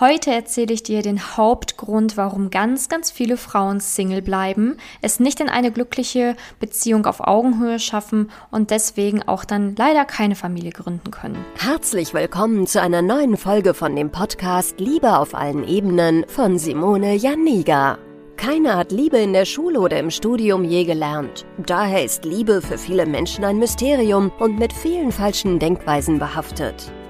Heute erzähle ich dir den Hauptgrund, warum ganz, ganz viele Frauen Single bleiben, es nicht in eine glückliche Beziehung auf Augenhöhe schaffen und deswegen auch dann leider keine Familie gründen können. Herzlich willkommen zu einer neuen Folge von dem Podcast Liebe auf allen Ebenen von Simone Janiga. Keiner hat Liebe in der Schule oder im Studium je gelernt. Daher ist Liebe für viele Menschen ein Mysterium und mit vielen falschen Denkweisen behaftet.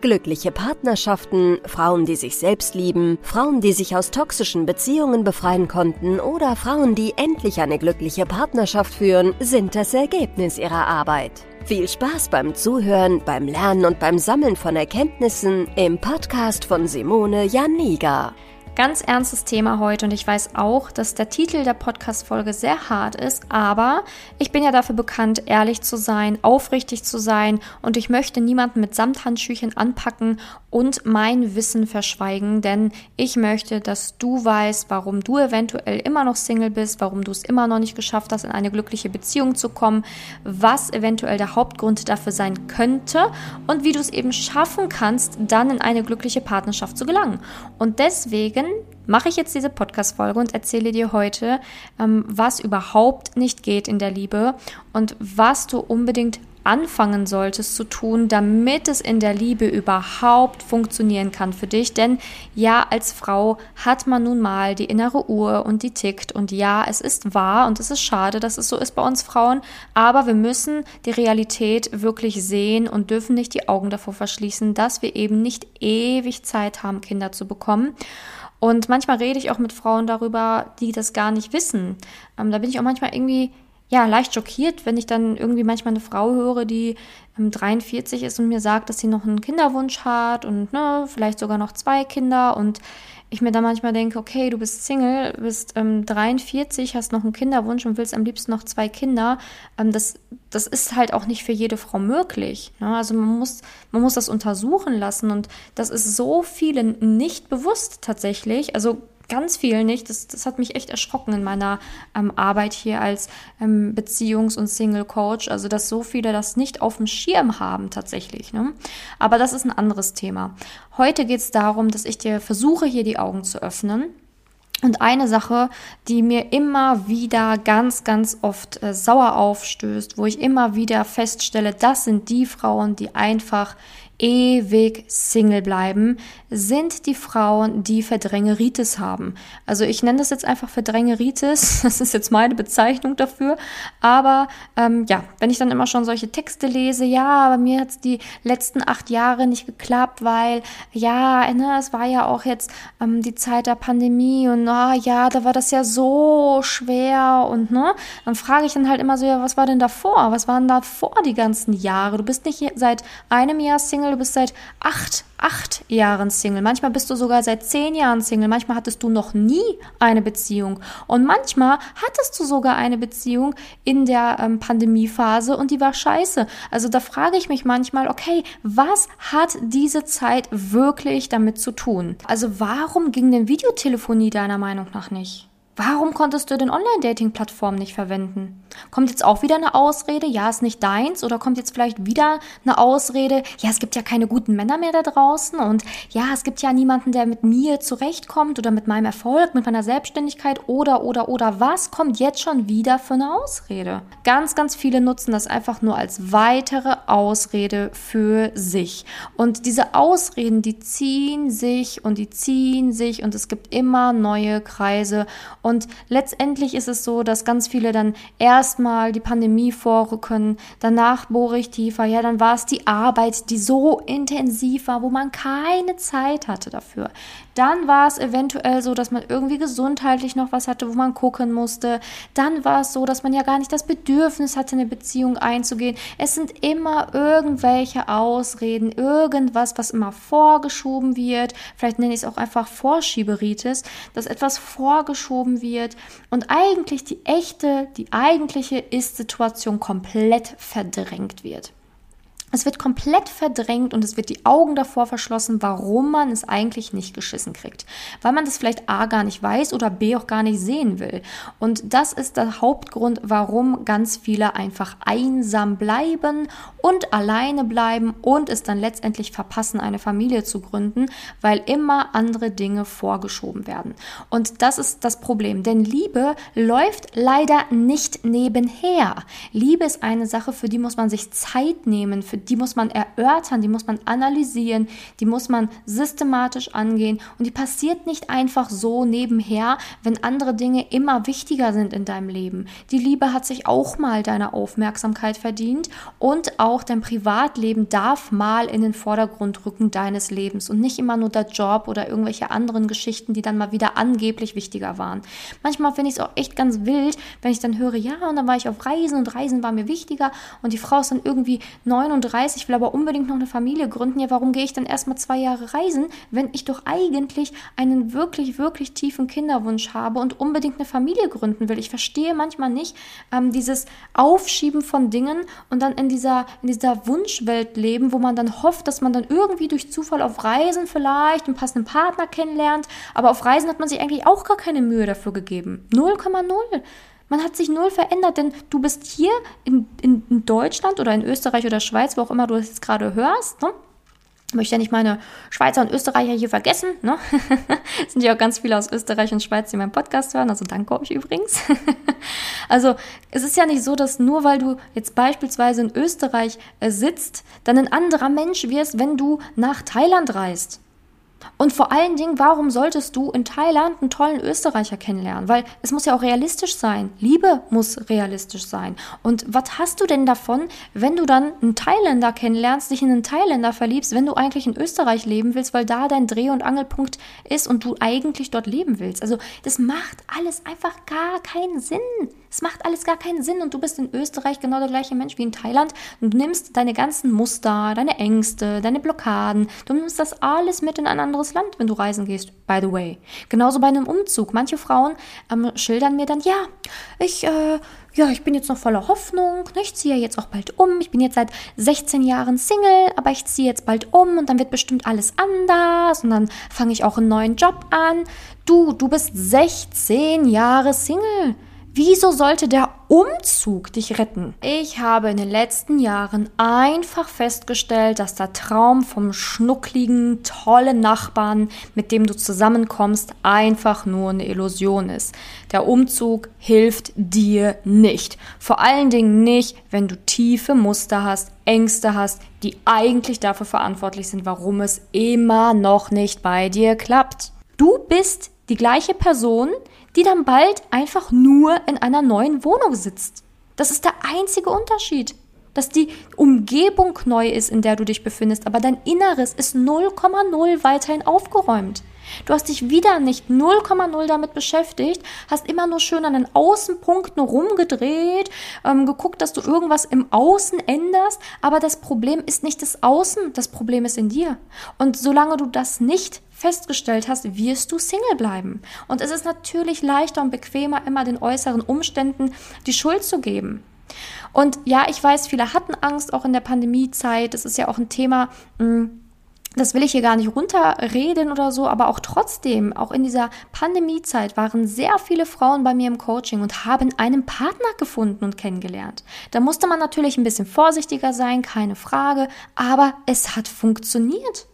Glückliche Partnerschaften, Frauen, die sich selbst lieben, Frauen, die sich aus toxischen Beziehungen befreien konnten oder Frauen, die endlich eine glückliche Partnerschaft führen, sind das Ergebnis ihrer Arbeit. Viel Spaß beim Zuhören, beim Lernen und beim Sammeln von Erkenntnissen im Podcast von Simone Janiga. Ganz ernstes Thema heute und ich weiß auch, dass der Titel der Podcast-Folge sehr hart ist, aber ich bin ja dafür bekannt, ehrlich zu sein, aufrichtig zu sein und ich möchte niemanden mit Samthandschüchen anpacken und mein Wissen verschweigen, denn ich möchte, dass du weißt, warum du eventuell immer noch Single bist, warum du es immer noch nicht geschafft hast, in eine glückliche Beziehung zu kommen, was eventuell der Hauptgrund dafür sein könnte und wie du es eben schaffen kannst, dann in eine glückliche Partnerschaft zu gelangen. Und deswegen mache ich jetzt diese Podcast-Folge und erzähle dir heute, ähm, was überhaupt nicht geht in der Liebe und was du unbedingt anfangen solltest zu tun, damit es in der Liebe überhaupt funktionieren kann für dich. Denn ja, als Frau hat man nun mal die innere Uhr und die tickt. Und ja, es ist wahr und es ist schade, dass es so ist bei uns Frauen. Aber wir müssen die Realität wirklich sehen und dürfen nicht die Augen davor verschließen, dass wir eben nicht ewig Zeit haben, Kinder zu bekommen. Und manchmal rede ich auch mit Frauen darüber, die das gar nicht wissen. Ähm, da bin ich auch manchmal irgendwie ja, leicht schockiert, wenn ich dann irgendwie manchmal eine Frau höre, die ähm, 43 ist und mir sagt, dass sie noch einen Kinderwunsch hat und ne, vielleicht sogar noch zwei Kinder und ich mir dann manchmal denke, okay, du bist Single, bist ähm, 43, hast noch einen Kinderwunsch und willst am liebsten noch zwei Kinder. Ähm, das, das ist halt auch nicht für jede Frau möglich. Ne? Also man muss, man muss das untersuchen lassen und das ist so vielen nicht bewusst tatsächlich. Also ganz viel nicht. Das, das hat mich echt erschrocken in meiner ähm, Arbeit hier als ähm, Beziehungs- und Single-Coach. Also, dass so viele das nicht auf dem Schirm haben tatsächlich. Ne? Aber das ist ein anderes Thema. Heute geht es darum, dass ich dir versuche, hier die Augen zu öffnen. Und eine Sache, die mir immer wieder ganz, ganz oft äh, sauer aufstößt, wo ich immer wieder feststelle, das sind die Frauen, die einfach ewig Single bleiben, sind die Frauen, die Verdrängeritis haben. Also ich nenne das jetzt einfach Verdrängeritis, das ist jetzt meine Bezeichnung dafür. Aber ähm, ja, wenn ich dann immer schon solche Texte lese, ja, aber mir hat es die letzten acht Jahre nicht geklappt, weil ja, ne, es war ja auch jetzt ähm, die Zeit der Pandemie und na oh, ja, da war das ja so schwer und ne, dann frage ich dann halt immer so, ja, was war denn davor? Was waren davor die ganzen Jahre? Du bist nicht seit einem Jahr Single Single, du bist seit acht, acht Jahren Single. Manchmal bist du sogar seit zehn Jahren Single. Manchmal hattest du noch nie eine Beziehung. Und manchmal hattest du sogar eine Beziehung in der ähm, Pandemiephase und die war scheiße. Also da frage ich mich manchmal, okay, was hat diese Zeit wirklich damit zu tun? Also warum ging denn Videotelefonie deiner Meinung nach nicht? Warum konntest du den Online-Dating-Plattformen nicht verwenden? Kommt jetzt auch wieder eine Ausrede, ja, ist nicht deins? Oder kommt jetzt vielleicht wieder eine Ausrede, ja, es gibt ja keine guten Männer mehr da draußen und ja, es gibt ja niemanden, der mit mir zurechtkommt oder mit meinem Erfolg, mit meiner Selbstständigkeit oder, oder, oder. Was kommt jetzt schon wieder für eine Ausrede? Ganz, ganz viele nutzen das einfach nur als weitere Ausrede für sich. Und diese Ausreden, die ziehen sich und die ziehen sich und es gibt immer neue Kreise. Letztendlich ist es so, dass ganz viele dann erstmal die Pandemie vorrücken, danach bohre ich tiefer, ja, dann war es die Arbeit, die so intensiv war, wo man keine Zeit hatte dafür. Dann war es eventuell so, dass man irgendwie gesundheitlich noch was hatte, wo man gucken musste. Dann war es so, dass man ja gar nicht das Bedürfnis hatte, eine Beziehung einzugehen. Es sind immer irgendwelche Ausreden, irgendwas, was immer vorgeschoben wird. Vielleicht nenne ich es auch einfach Vorschieberitis, dass etwas vorgeschoben wird und eigentlich die echte, die eigentliche Ist-Situation komplett verdrängt wird. Es wird komplett verdrängt und es wird die Augen davor verschlossen, warum man es eigentlich nicht geschissen kriegt. Weil man das vielleicht A gar nicht weiß oder B auch gar nicht sehen will. Und das ist der Hauptgrund, warum ganz viele einfach einsam bleiben und alleine bleiben und es dann letztendlich verpassen, eine Familie zu gründen, weil immer andere Dinge vorgeschoben werden. Und das ist das Problem, denn Liebe läuft leider nicht nebenher. Liebe ist eine Sache, für die muss man sich Zeit nehmen, für die muss man erörtern, die muss man analysieren, die muss man systematisch angehen und die passiert nicht einfach so nebenher, wenn andere Dinge immer wichtiger sind in deinem Leben. Die Liebe hat sich auch mal deine Aufmerksamkeit verdient und auch dein Privatleben darf mal in den Vordergrund rücken deines Lebens und nicht immer nur der Job oder irgendwelche anderen Geschichten, die dann mal wieder angeblich wichtiger waren. Manchmal finde ich es auch echt ganz wild, wenn ich dann höre, ja, und dann war ich auf Reisen und Reisen war mir wichtiger und die Frau ist dann irgendwie 39 30, will aber unbedingt noch eine Familie gründen. Ja, warum gehe ich dann erstmal zwei Jahre reisen, wenn ich doch eigentlich einen wirklich, wirklich tiefen Kinderwunsch habe und unbedingt eine Familie gründen will? Ich verstehe manchmal nicht ähm, dieses Aufschieben von Dingen und dann in dieser, in dieser Wunschwelt leben, wo man dann hofft, dass man dann irgendwie durch Zufall auf Reisen vielleicht einen passenden Partner kennenlernt. Aber auf Reisen hat man sich eigentlich auch gar keine Mühe dafür gegeben. 0,0. Man hat sich null verändert, denn du bist hier in, in, in Deutschland oder in Österreich oder Schweiz, wo auch immer du das jetzt gerade hörst, ne? Ich möchte ja nicht meine Schweizer und Österreicher hier vergessen. Ne? es sind ja auch ganz viele aus Österreich und Schweiz, die meinen Podcast hören. Also danke euch übrigens. also es ist ja nicht so, dass nur weil du jetzt beispielsweise in Österreich äh, sitzt, dann ein anderer Mensch wirst, wenn du nach Thailand reist. Und vor allen Dingen, warum solltest du in Thailand einen tollen Österreicher kennenlernen? Weil es muss ja auch realistisch sein. Liebe muss realistisch sein. Und was hast du denn davon, wenn du dann einen Thailänder kennenlernst, dich in einen Thailänder verliebst, wenn du eigentlich in Österreich leben willst, weil da dein Dreh- und Angelpunkt ist und du eigentlich dort leben willst? Also das macht alles einfach gar keinen Sinn. Es macht alles gar keinen Sinn und du bist in Österreich genau der gleiche Mensch wie in Thailand und du nimmst deine ganzen Muster, deine Ängste, deine Blockaden, du nimmst das alles mit in ein anderes Land, wenn du reisen gehst, by the way. Genauso bei einem Umzug. Manche Frauen ähm, schildern mir dann, ja, ich, äh, ja, ich bin jetzt noch voller Hoffnung, ne, ich ziehe jetzt auch bald um, ich bin jetzt seit 16 Jahren Single, aber ich ziehe jetzt bald um und dann wird bestimmt alles anders und dann fange ich auch einen neuen Job an. Du, du bist 16 Jahre Single. Wieso sollte der Umzug dich retten? Ich habe in den letzten Jahren einfach festgestellt, dass der Traum vom schnuckligen, tollen Nachbarn, mit dem du zusammenkommst, einfach nur eine Illusion ist. Der Umzug hilft dir nicht. Vor allen Dingen nicht, wenn du tiefe Muster hast, Ängste hast, die eigentlich dafür verantwortlich sind, warum es immer noch nicht bei dir klappt. Du bist die gleiche Person, die dann bald einfach nur in einer neuen Wohnung sitzt. Das ist der einzige Unterschied. Dass die Umgebung neu ist, in der du dich befindest, aber dein Inneres ist 0,0 weiterhin aufgeräumt. Du hast dich wieder nicht 0,0 damit beschäftigt, hast immer nur schön an den Außenpunkten rumgedreht, ähm, geguckt, dass du irgendwas im Außen änderst, aber das Problem ist nicht das Außen, das Problem ist in dir. Und solange du das nicht festgestellt hast, wirst du Single bleiben. Und es ist natürlich leichter und bequemer, immer den äußeren Umständen die Schuld zu geben. Und ja, ich weiß, viele hatten Angst, auch in der Pandemiezeit. Das ist ja auch ein Thema, hm, das will ich hier gar nicht runterreden oder so, aber auch trotzdem, auch in dieser Pandemiezeit waren sehr viele Frauen bei mir im Coaching und haben einen Partner gefunden und kennengelernt. Da musste man natürlich ein bisschen vorsichtiger sein, keine Frage, aber es hat funktioniert.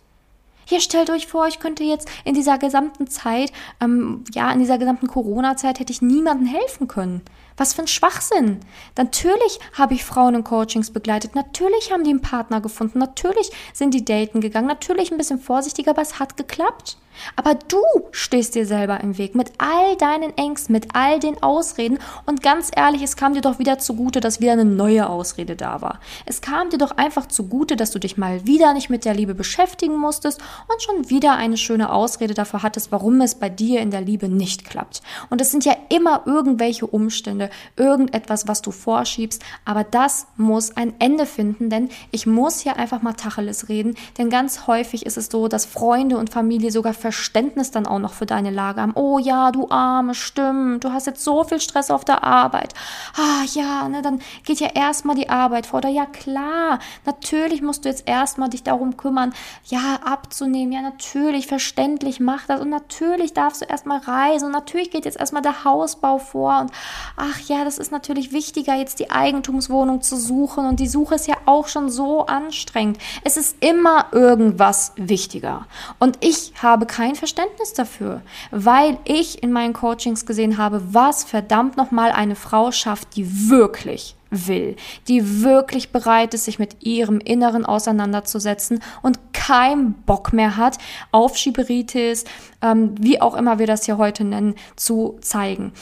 Hier stellt euch vor, ich könnte jetzt in dieser gesamten Zeit, ähm, ja, in dieser gesamten Corona-Zeit hätte ich niemandem helfen können. Was für ein Schwachsinn. Natürlich habe ich Frauen in Coachings begleitet. Natürlich haben die einen Partner gefunden. Natürlich sind die daten gegangen. Natürlich ein bisschen vorsichtiger, aber es hat geklappt. Aber du stehst dir selber im Weg mit all deinen Ängsten, mit all den Ausreden. Und ganz ehrlich, es kam dir doch wieder zugute, dass wieder eine neue Ausrede da war. Es kam dir doch einfach zugute, dass du dich mal wieder nicht mit der Liebe beschäftigen musstest und schon wieder eine schöne Ausrede dafür hattest, warum es bei dir in der Liebe nicht klappt. Und es sind ja immer irgendwelche Umstände, irgendetwas, was du vorschiebst. Aber das muss ein Ende finden, denn ich muss hier einfach mal Tacheles reden. Denn ganz häufig ist es so, dass Freunde und Familie sogar Verständnis dann auch noch für deine Lage haben. Oh ja, du Arme, stimmt, du hast jetzt so viel Stress auf der Arbeit. Ah ja, ne, dann geht ja erstmal die Arbeit vor. Oder ja klar, natürlich musst du jetzt erstmal dich darum kümmern, ja, abzunehmen. Ja, natürlich, verständlich, mach das. Und natürlich darfst du erstmal reisen. Und natürlich geht jetzt erstmal der Hausbau vor. Und ach ja, das ist natürlich wichtiger, jetzt die Eigentumswohnung zu suchen. Und die Suche ist ja auch schon so anstrengend. Es ist immer irgendwas wichtiger. Und ich habe kein Verständnis dafür, weil ich in meinen Coachings gesehen habe, was verdammt nochmal eine Frau schafft, die wirklich will, die wirklich bereit ist, sich mit ihrem Inneren auseinanderzusetzen und keinen Bock mehr hat, auf Schieberitis, ähm, wie auch immer wir das hier heute nennen, zu zeigen.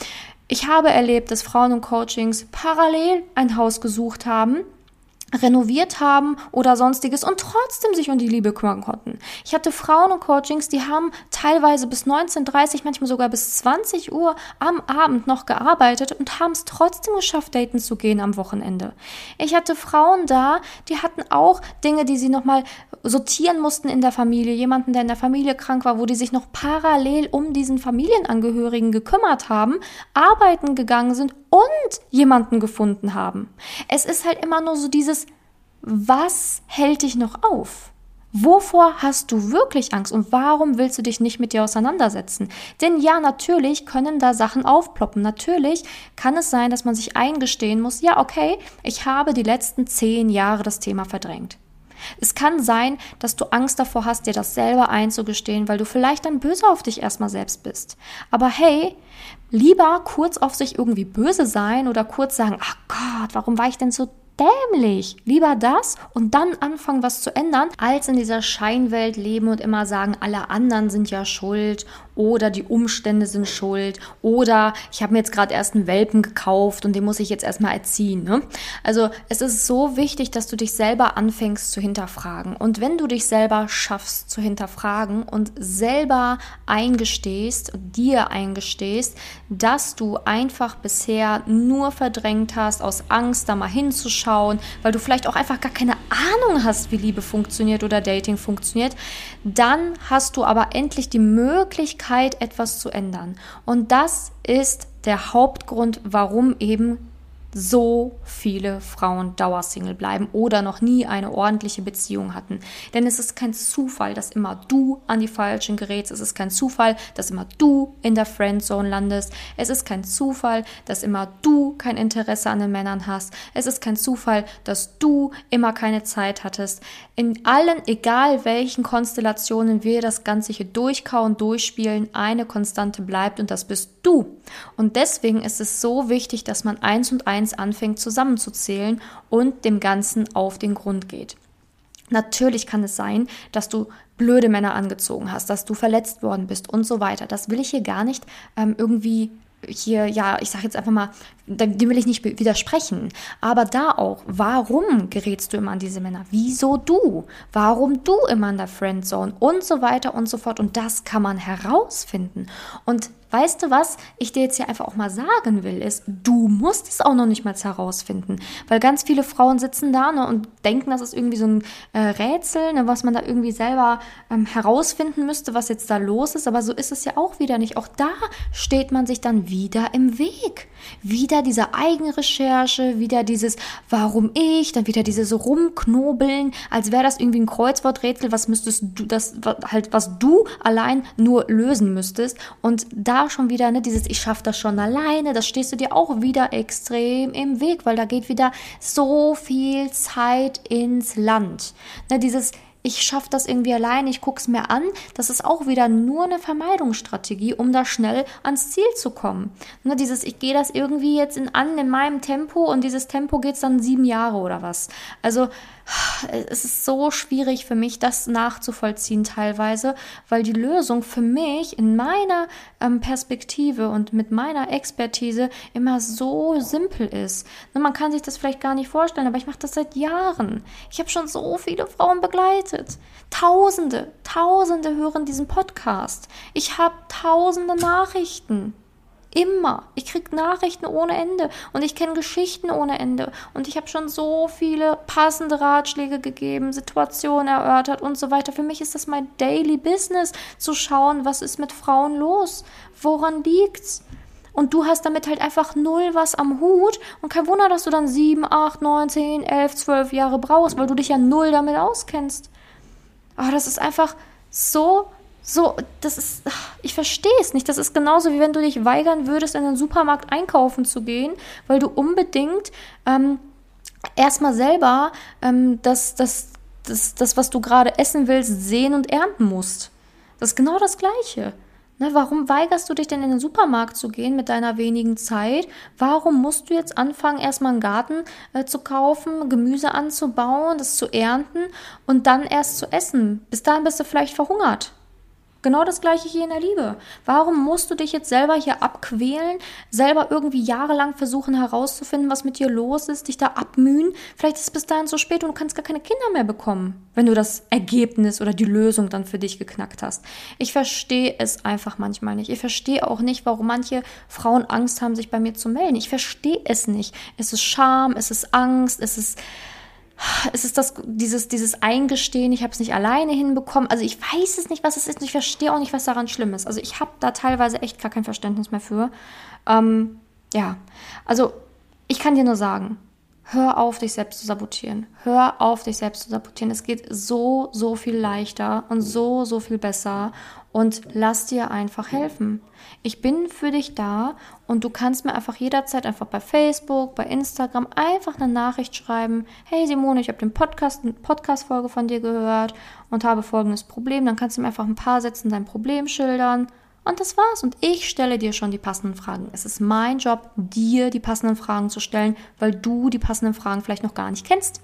Ich habe erlebt, dass Frauen und Coachings parallel ein Haus gesucht haben, renoviert haben oder sonstiges und trotzdem sich um die Liebe kümmern konnten. Ich hatte Frauen und Coachings, die haben teilweise bis 19.30, manchmal sogar bis 20 Uhr am Abend noch gearbeitet und haben es trotzdem geschafft, daten zu gehen am Wochenende. Ich hatte Frauen da, die hatten auch Dinge, die sie nochmal sortieren mussten in der Familie. Jemanden, der in der Familie krank war, wo die sich noch parallel um diesen Familienangehörigen gekümmert haben, arbeiten gegangen sind und jemanden gefunden haben. Es ist halt immer nur so dieses, was hält dich noch auf? Wovor hast du wirklich Angst und warum willst du dich nicht mit dir auseinandersetzen? Denn ja, natürlich können da Sachen aufploppen. Natürlich kann es sein, dass man sich eingestehen muss, ja, okay, ich habe die letzten zehn Jahre das Thema verdrängt. Es kann sein, dass du Angst davor hast, dir das selber einzugestehen, weil du vielleicht dann böse auf dich erstmal selbst bist. Aber hey, lieber kurz auf sich irgendwie böse sein oder kurz sagen, ach Gott, warum war ich denn so dämlich. Lieber das und dann anfangen, was zu ändern, als in dieser Scheinwelt leben und immer sagen, alle anderen sind ja schuld oder die Umstände sind schuld oder ich habe mir jetzt gerade erst einen Welpen gekauft und den muss ich jetzt erstmal erziehen. Ne? Also es ist so wichtig, dass du dich selber anfängst zu hinterfragen. Und wenn du dich selber schaffst zu hinterfragen und selber eingestehst, dir eingestehst, dass du einfach bisher nur verdrängt hast, aus Angst da mal hinzuschauen, weil du vielleicht auch einfach gar keine Ahnung hast, wie Liebe funktioniert oder Dating funktioniert, dann hast du aber endlich die Möglichkeit, etwas zu ändern. Und das ist der Hauptgrund, warum eben so viele Frauen Dauersingle bleiben oder noch nie eine ordentliche Beziehung hatten. Denn es ist kein Zufall, dass immer du an die Falschen gerätst. Es ist kein Zufall, dass immer du in der Friendzone landest. Es ist kein Zufall, dass immer du kein Interesse an den Männern hast. Es ist kein Zufall, dass du immer keine Zeit hattest. In allen, egal welchen Konstellationen wir das Ganze hier durchkauen, durchspielen, eine Konstante bleibt und das bist du. Und deswegen ist es so wichtig, dass man eins und eins eins anfängt zusammenzuzählen und dem Ganzen auf den Grund geht. Natürlich kann es sein, dass du blöde Männer angezogen hast, dass du verletzt worden bist und so weiter. Das will ich hier gar nicht ähm, irgendwie hier, ja, ich sage jetzt einfach mal, dem will ich nicht widersprechen. Aber da auch, warum gerätst du immer an diese Männer? Wieso du? Warum du immer in der Friendzone? Und so weiter und so fort. Und das kann man herausfinden. Und weißt du was, ich dir jetzt hier einfach auch mal sagen will, ist, du musst es auch noch nicht mal herausfinden. Weil ganz viele Frauen sitzen da ne, und denken, das ist irgendwie so ein äh, Rätsel, ne, was man da irgendwie selber ähm, herausfinden müsste, was jetzt da los ist. Aber so ist es ja auch wieder nicht. Auch da steht man sich dann wieder im Weg. Wieder diese Eigenrecherche, wieder dieses Warum ich, dann wieder dieses Rumknobeln, als wäre das irgendwie ein Kreuzworträtsel, was müsstest du, das halt, was du allein nur lösen müsstest. Und da schon wieder, ne, dieses Ich schaffe das schon alleine, das stehst du dir auch wieder extrem im Weg, weil da geht wieder so viel Zeit ins Land. Ne, dieses ich schaffe das irgendwie allein, ich gucke es mir an, das ist auch wieder nur eine Vermeidungsstrategie, um da schnell ans Ziel zu kommen. Ne, dieses, ich gehe das irgendwie jetzt in, an in meinem Tempo und dieses Tempo geht es dann sieben Jahre oder was. Also es ist so schwierig für mich, das nachzuvollziehen teilweise, weil die Lösung für mich in meiner ähm, Perspektive und mit meiner Expertise immer so simpel ist. Ne, man kann sich das vielleicht gar nicht vorstellen, aber ich mache das seit Jahren. Ich habe schon so viele Frauen begleitet. Tausende, Tausende hören diesen Podcast. Ich habe tausende Nachrichten. Immer. Ich krieg Nachrichten ohne Ende und ich kenne Geschichten ohne Ende und ich habe schon so viele passende Ratschläge gegeben, Situationen erörtert und so weiter. Für mich ist das mein Daily Business, zu schauen, was ist mit Frauen los, woran liegt's. Und du hast damit halt einfach null was am Hut und kein Wunder, dass du dann sieben, acht, neun, zehn, elf, zwölf Jahre brauchst, weil du dich ja null damit auskennst. Aber das ist einfach so so, das ist, ich verstehe es nicht. Das ist genauso wie wenn du dich weigern würdest, in den Supermarkt einkaufen zu gehen, weil du unbedingt ähm, erstmal selber ähm, das, das, das, das, was du gerade essen willst, sehen und ernten musst. Das ist genau das Gleiche. Ne, warum weigerst du dich denn in den Supermarkt zu gehen mit deiner wenigen Zeit? Warum musst du jetzt anfangen, erstmal einen Garten äh, zu kaufen, Gemüse anzubauen, das zu ernten und dann erst zu essen? Bis dahin bist du vielleicht verhungert. Genau das gleiche hier in der Liebe. Warum musst du dich jetzt selber hier abquälen, selber irgendwie jahrelang versuchen herauszufinden, was mit dir los ist, dich da abmühen? Vielleicht ist es bis dahin zu spät und du kannst gar keine Kinder mehr bekommen, wenn du das Ergebnis oder die Lösung dann für dich geknackt hast. Ich verstehe es einfach manchmal nicht. Ich verstehe auch nicht, warum manche Frauen Angst haben, sich bei mir zu melden. Ich verstehe es nicht. Es ist Scham, es ist Angst, es ist es ist das, dieses, dieses Eingestehen, ich habe es nicht alleine hinbekommen. Also ich weiß es nicht, was es ist ich verstehe auch nicht, was daran schlimm ist. Also ich habe da teilweise echt gar kein Verständnis mehr für. Ähm, ja, also ich kann dir nur sagen, hör auf, dich selbst zu sabotieren. Hör auf, dich selbst zu sabotieren. Es geht so, so viel leichter und so, so viel besser und lass dir einfach helfen. Ich bin für dich da und du kannst mir einfach jederzeit einfach bei Facebook, bei Instagram einfach eine Nachricht schreiben. Hey Simone, ich habe den Podcast, eine Podcast-Folge von dir gehört und habe folgendes Problem. Dann kannst du mir einfach ein paar Sätzen dein Problem schildern. Und das war's. Und ich stelle dir schon die passenden Fragen. Es ist mein Job, dir die passenden Fragen zu stellen, weil du die passenden Fragen vielleicht noch gar nicht kennst.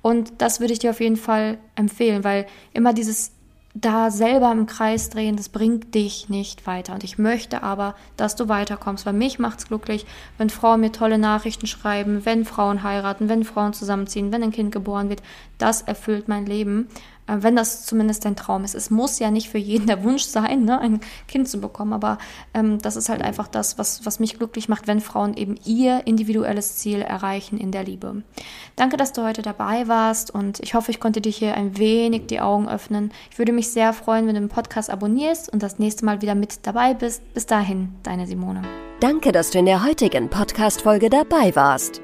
Und das würde ich dir auf jeden Fall empfehlen, weil immer dieses da selber im Kreis drehen, das bringt dich nicht weiter. Und ich möchte aber, dass du weiterkommst, weil mich macht es glücklich, wenn Frauen mir tolle Nachrichten schreiben, wenn Frauen heiraten, wenn Frauen zusammenziehen, wenn ein Kind geboren wird. Das erfüllt mein Leben. Äh, wenn das zumindest dein Traum ist. Es muss ja nicht für jeden der Wunsch sein, ne, ein Kind zu bekommen, aber ähm, das ist halt einfach das, was, was mich glücklich macht, wenn Frauen eben ihr individuelles Ziel erreichen in der Liebe. Danke, dass du heute dabei warst und ich hoffe, ich konnte dir hier ein wenig die Augen öffnen. Ich würde mich sehr freuen, wenn du den Podcast abonnierst und das nächste Mal wieder mit dabei bist. Bis dahin, deine Simone. Danke, dass du in der heutigen Podcast-Folge dabei warst.